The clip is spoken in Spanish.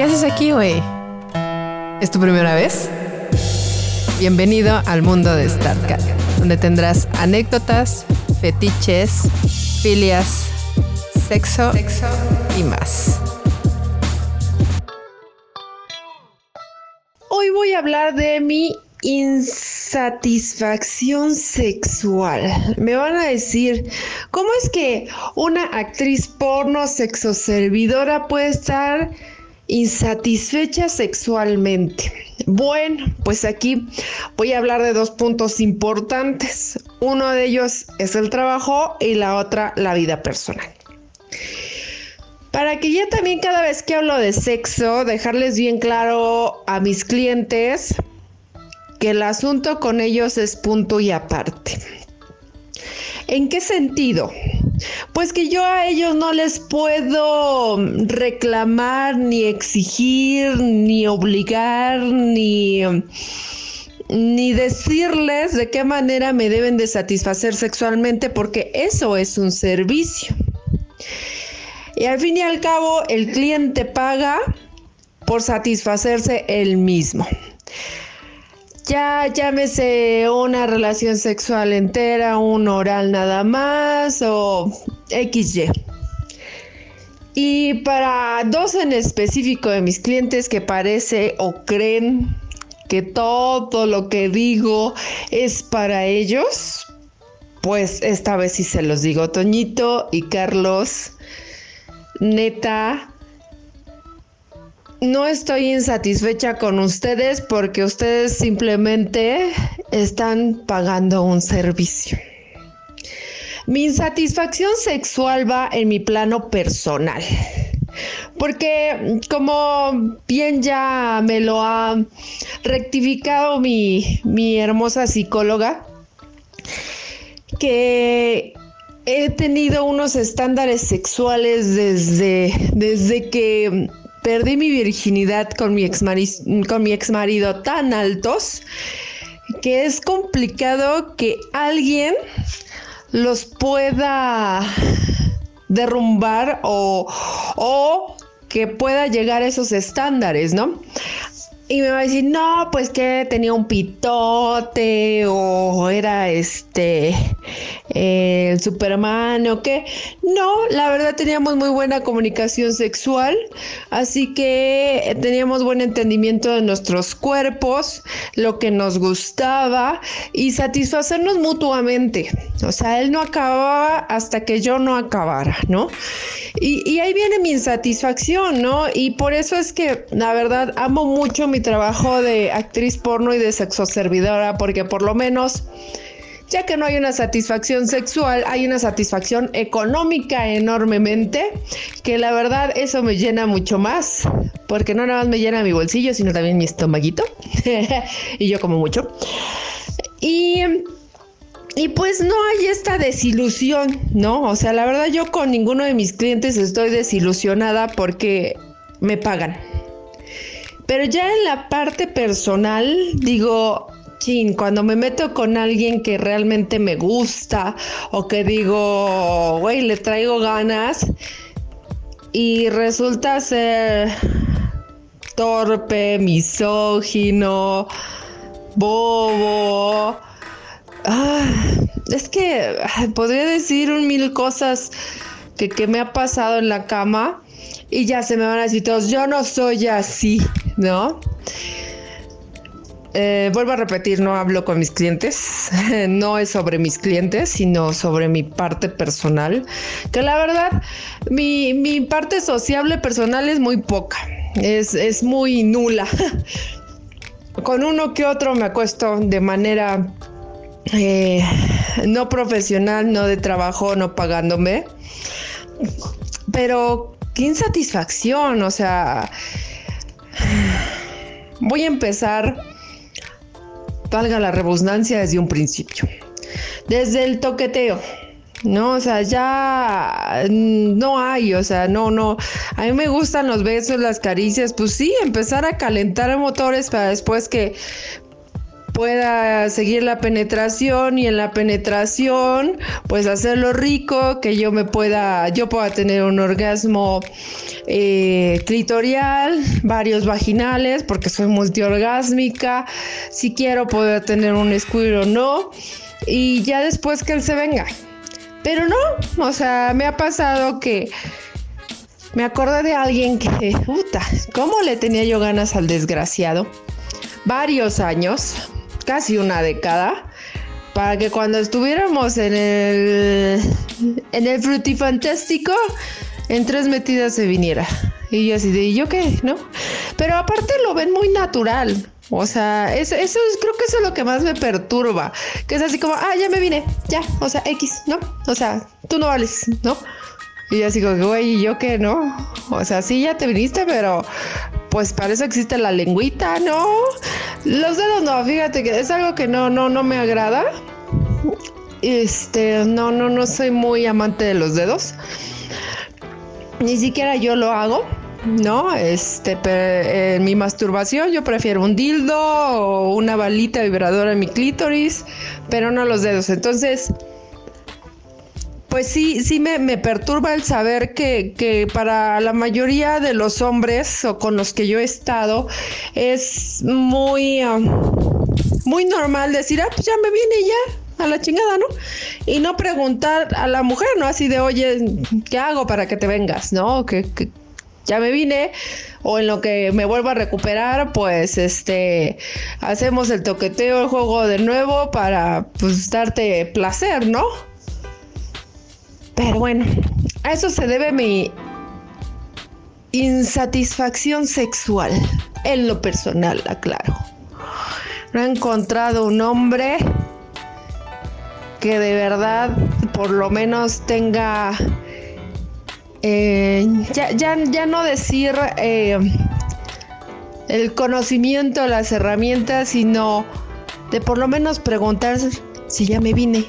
¿Qué haces aquí, güey? ¿Es tu primera vez? Bienvenido al mundo de StarCat, donde tendrás anécdotas, fetiches, filias, sexo, sexo y más. Hoy voy a hablar de mi insatisfacción sexual. Me van a decir, ¿cómo es que una actriz porno sexoservidora puede estar insatisfecha sexualmente. Bueno, pues aquí voy a hablar de dos puntos importantes. Uno de ellos es el trabajo y la otra la vida personal. Para que ya también cada vez que hablo de sexo, dejarles bien claro a mis clientes que el asunto con ellos es punto y aparte. ¿En qué sentido? Pues que yo a ellos no les puedo reclamar, ni exigir, ni obligar, ni, ni decirles de qué manera me deben de satisfacer sexualmente, porque eso es un servicio. Y al fin y al cabo, el cliente paga por satisfacerse él mismo ya llámese una relación sexual entera, un oral nada más o XY. Y para dos en específico de mis clientes que parece o creen que todo lo que digo es para ellos, pues esta vez sí se los digo, Toñito y Carlos, neta, no estoy insatisfecha con ustedes porque ustedes simplemente están pagando un servicio. Mi insatisfacción sexual va en mi plano personal. Porque como bien ya me lo ha rectificado mi, mi hermosa psicóloga, que he tenido unos estándares sexuales desde, desde que perdí mi virginidad con mi ex, con mi marido tan altos que es complicado que alguien los pueda derrumbar o, o que pueda llegar a esos estándares, ¿no? Y me va a decir, no, pues que tenía un pitote o era este el Superman o qué. No, la verdad teníamos muy buena comunicación sexual, así que teníamos buen entendimiento de nuestros cuerpos, lo que nos gustaba y satisfacernos mutuamente. O sea, él no acababa hasta que yo no acabara, ¿no? Y, y ahí viene mi insatisfacción, ¿no? Y por eso es que, la verdad, amo mucho mi trabajo de actriz porno y de sexoservidora, porque por lo menos ya que no hay una satisfacción sexual, hay una satisfacción económica enormemente, que la verdad eso me llena mucho más, porque no nada más me llena mi bolsillo, sino también mi estomaguito, y yo como mucho. Y, y pues no hay esta desilusión, ¿no? O sea, la verdad yo con ninguno de mis clientes estoy desilusionada porque me pagan. Pero ya en la parte personal, digo, chin, cuando me meto con alguien que realmente me gusta o que digo, güey, le traigo ganas y resulta ser torpe, misógino, bobo. Ah, es que podría decir un mil cosas que, que me ha pasado en la cama y ya se me van a decir todos, yo no soy así. ¿no? Eh, vuelvo a repetir, no hablo con mis clientes, no es sobre mis clientes, sino sobre mi parte personal, que la verdad, mi, parte sociable personal es muy poca, es, muy nula. Con uno que otro me acuesto de manera eh, no profesional, no de trabajo, no pagándome, pero qué insatisfacción, o sea Voy a empezar, valga la redundancia, desde un principio. Desde el toqueteo. No, o sea, ya no hay, o sea, no, no. A mí me gustan los besos, las caricias, pues sí, empezar a calentar motores para después que pueda seguir la penetración y en la penetración pues hacerlo rico, que yo me pueda, yo pueda tener un orgasmo eh, clitorial, varios vaginales, porque soy multiorgásmica, si quiero poder tener un squirt o no, y ya después que él se venga. Pero no, o sea, me ha pasado que me acordé de alguien que, puta, ¿cómo le tenía yo ganas al desgraciado? Varios años, casi una década, para que cuando estuviéramos en el, en el frutifantástico, en tres metidas se viniera. Y yo así de, ¿y yo qué? ¿No? Pero aparte lo ven muy natural. O sea, eso, eso creo que eso es lo que más me perturba. Que es así como, ah, ya me vine, ya, o sea, X, ¿no? O sea, tú no vales, ¿no? Y yo así como, güey, ¿y yo qué, no? O sea, sí, ya te viniste, pero pues para eso existe la lengüita, ¿no? Los dedos no, fíjate que es algo que no, no, no me agrada. Este, no, no, no soy muy amante de los dedos. Ni siquiera yo lo hago. No, este, en mi masturbación yo prefiero un dildo o una balita vibradora en mi clítoris, pero no los dedos. Entonces, pues sí, sí me, perturba el saber que, para la mayoría de los hombres o con los que yo he estado es muy, muy normal decir, ah, pues ya me viene ya a la chingada, ¿no? Y no preguntar a la mujer, ¿no? Así de, oye, ¿qué hago para que te vengas, ¿no? Que, ya me vine o en lo que me vuelvo a recuperar, pues este hacemos el toqueteo, el juego de nuevo para pues darte placer, ¿no? Pero bueno, a eso se debe mi insatisfacción sexual, en lo personal, aclaro. No he encontrado un hombre que de verdad por lo menos tenga, eh, ya, no decir eh, el conocimiento, las herramientas, sino de por lo menos preguntarse si ya me vine,